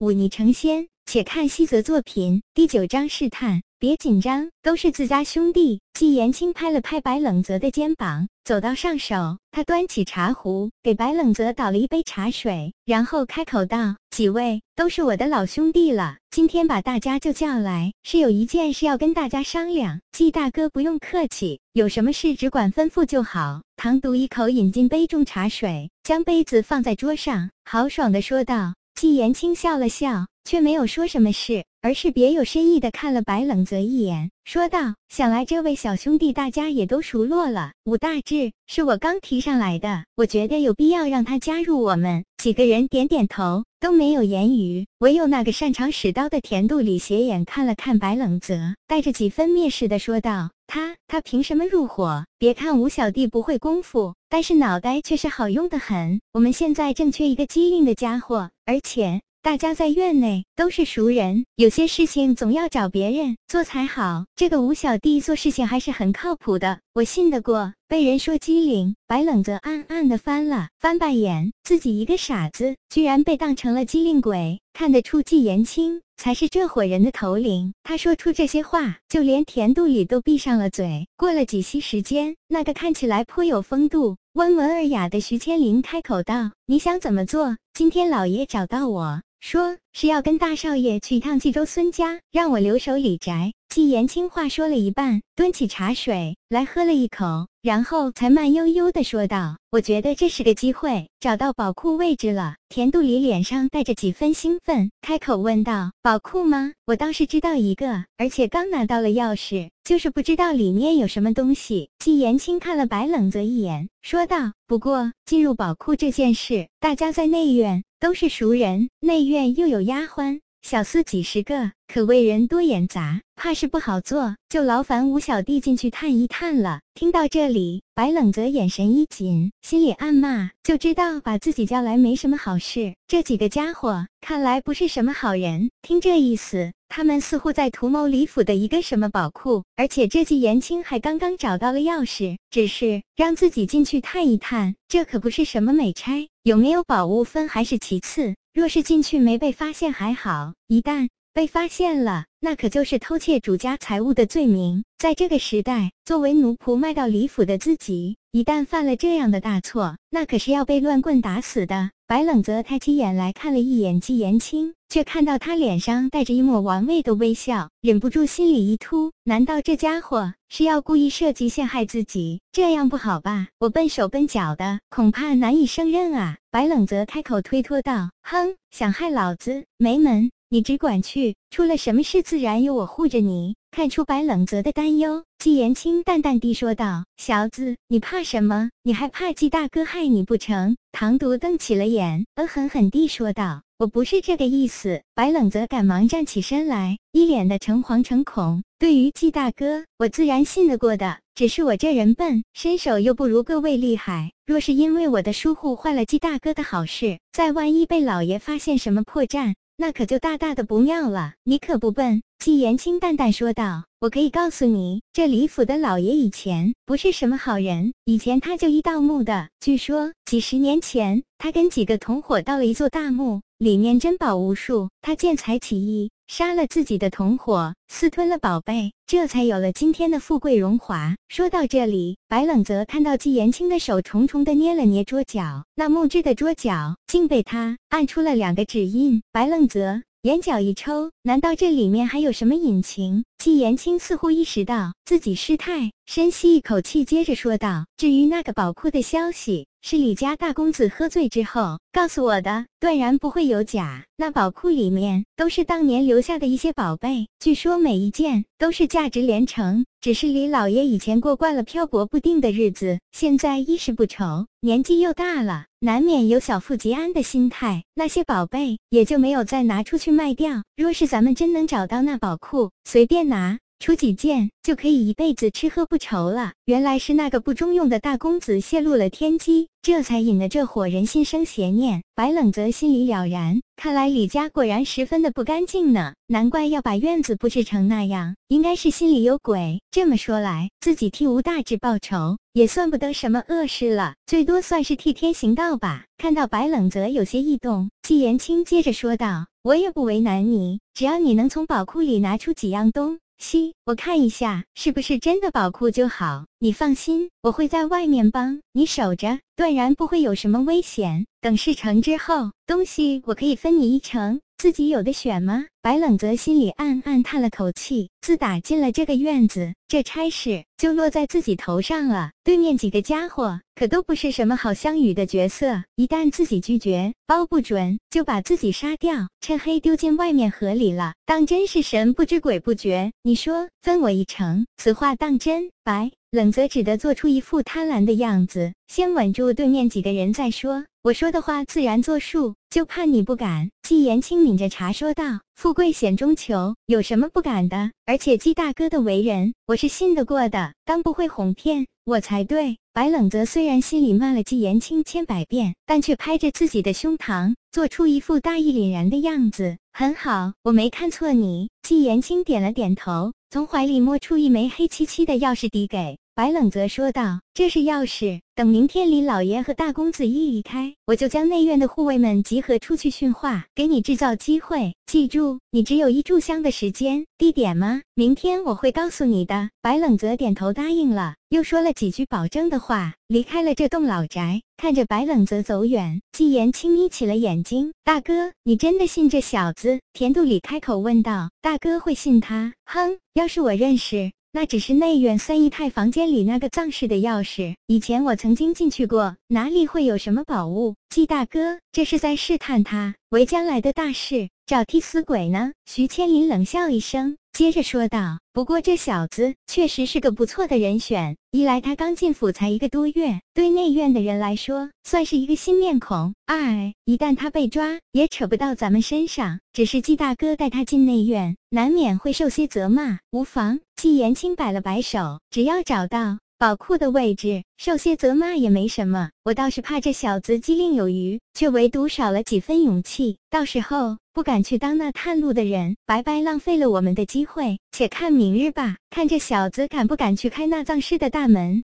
忤逆成仙。且看西泽作品第九章试探。别紧张，都是自家兄弟。季延青拍了拍白冷泽的肩膀，走到上手，他端起茶壶，给白冷泽倒了一杯茶水，然后开口道：“几位都是我的老兄弟了，今天把大家就叫来，是有一件事要跟大家商量。季大哥不用客气，有什么事只管吩咐就好。”唐独一口饮进杯中茶水，将杯子放在桌上，豪爽地说道。季延青笑了笑，却没有说什么事，而是别有深意的看了白冷泽一眼，说道：“想来这位小兄弟大家也都熟络了。武大志是我刚提上来的，我觉得有必要让他加入我们。”几个人点点头，都没有言语，唯有那个擅长使刀的田度里斜眼看了看白冷泽，带着几分蔑视的说道：“他他凭什么入伙？别看吴小弟不会功夫。”但是脑袋却是好用的很，我们现在正缺一个机灵的家伙，而且大家在院内都是熟人，有些事情总要找别人做才好。这个吴小弟做事情还是很靠谱的，我信得过。被人说机灵，白冷则暗暗的翻了翻白眼，自己一个傻子，居然被当成了机灵鬼。看得出季延青才是这伙人的头领。他说出这些话，就连田度里都闭上了嘴。过了几息时间，那个看起来颇有风度、温文尔雅的徐千林开口道：“你想怎么做？今天老爷找到我说是要跟大少爷去一趟冀州孙家，让我留守李宅。”季延青话说了一半，端起茶水来喝了一口，然后才慢悠悠的说道：“我觉得这是个机会，找到宝库位置了。”田度里脸上带着几分兴奋，开口问道：“宝库吗？我倒是知道一个，而且刚拿到了钥匙，就是不知道里面有什么东西。”季延青看了白冷泽一眼，说道：“不过进入宝库这件事，大家在内院都是熟人，内院又有丫鬟。”小厮几十个，可谓人多眼杂，怕是不好做，就劳烦吴小弟进去探一探了。听到这里，白冷泽眼神一紧，心里暗骂，就知道把自己叫来没什么好事。这几个家伙看来不是什么好人。听这意思，他们似乎在图谋李府的一个什么宝库，而且这季延青还刚刚找到了钥匙，只是让自己进去探一探，这可不是什么美差。有没有宝物分还是其次。若是进去没被发现还好，一旦被发现了，那可就是偷窃主家财物的罪名。在这个时代，作为奴仆卖到李府的自己，一旦犯了这样的大错，那可是要被乱棍打死的。白冷泽抬起眼来看了一眼季延青，却看到他脸上带着一抹玩味的微笑，忍不住心里一突：难道这家伙是要故意设计陷害自己？这样不好吧？我笨手笨脚的，恐怕难以胜任啊！白冷泽开口推脱道：“哼，想害老子没门！你只管去，出了什么事自然有我护着你。”看出白冷泽的担忧，季延青淡淡地说道：“小子，你怕什么？你还怕季大哥害你不成？”唐独瞪起了眼，恶狠狠地说道：“我不是这个意思。”白冷泽赶忙站起身来，一脸的诚惶诚恐。对于季大哥，我自然信得过的，只是我这人笨，身手又不如各位厉害。若是因为我的疏忽坏了季大哥的好事，再万一被老爷发现什么破绽，那可就大大的不妙了。你可不笨。季延青淡淡说道：“我可以告诉你，这李府的老爷以前不是什么好人。以前他就一盗墓的，据说几十年前，他跟几个同伙到了一座大墓，里面珍宝无数。他见财起意，杀了自己的同伙，私吞了宝贝，这才有了今天的富贵荣华。”说到这里，白冷泽看到季延青的手重重的捏了捏桌角，那木质的桌角竟被他按出了两个指印。白冷泽。眼角一抽，难道这里面还有什么隐情？季延青似乎意识到自己失态，深吸一口气，接着说道：“至于那个宝库的消息，是李家大公子喝醉之后告诉我的，断然不会有假。那宝库里面都是当年留下的一些宝贝，据说每一件都是价值连城。只是李老爷以前过惯了漂泊不定的日子，现在衣食不愁，年纪又大了，难免有小富即安的心态。那些宝贝也就没有再拿出去卖掉。若是咱们真能找到那宝库，随便。”拿出几件就可以一辈子吃喝不愁了。原来是那个不中用的大公子泄露了天机，这才引得这伙人心生邪念。白冷泽心里了然，看来李家果然十分的不干净呢，难怪要把院子布置成那样，应该是心里有鬼。这么说来，自己替吴大志报仇也算不得什么恶事了，最多算是替天行道吧。看到白冷泽有些异动，季延青接着说道：“我也不为难你，只要你能从宝库里拿出几样东。”西，我看一下是不是真的宝库就好。你放心，我会在外面帮你守着，断然不会有什么危险。等事成之后，东西我可以分你一成。自己有的选吗？白冷泽心里暗暗叹了口气。自打进了这个院子，这差事就落在自己头上了。对面几个家伙可都不是什么好相与的角色，一旦自己拒绝，包不准就把自己杀掉，趁黑丢进外面河里了，当真是神不知鬼不觉。你说分我一成，此话当真？白冷泽只得做出一副贪婪的样子，先稳住对面几个人再说。我说的话自然作数，就怕你不敢。季延青抿着茶说道：“富贵险中求，有什么不敢的？而且季大哥的为人，我是信得过的，当不会哄骗我才对。”白冷泽虽然心里骂了季延青千百遍，但却拍着自己的胸膛，做出一副大义凛然的样子。很好，我没看错你。季延青点了点头，从怀里摸出一枚黑漆漆的钥匙，递给白冷泽，说道：“这是钥匙。等明天李老爷和大公子一离开，我就将内院的护卫们集合出去训话，给你制造机会。记住，你只有一炷香的时间。地点吗？明天我会告诉你的。”白冷泽点头答应了，又说了几句保证的话，离开了这栋老宅。看着白冷泽走远，季言轻眯起了眼睛：“大哥，你真的信这小子？”田度里开口问道：“大哥会信他？”哼，要是我认识。那只是内院三姨太房间里那个藏室的钥匙，以前我曾经进去过，哪里会有什么宝物？季大哥，这是在试探他，为将来的大事找替死鬼呢？徐千林冷笑一声。接着说道：“不过这小子确实是个不错的人选。一来他刚进府才一个多月，对内院的人来说算是一个新面孔；二一旦他被抓，也扯不到咱们身上。只是季大哥带他进内院，难免会受些责骂。无妨。”纪言青摆了摆手：“只要找到。”宝库的位置，受些责骂也没什么。我倒是怕这小子机灵有余，却唯独少了几分勇气。到时候不敢去当那探路的人，白白浪费了我们的机会。且看明日吧，看这小子敢不敢去开那藏尸的大门。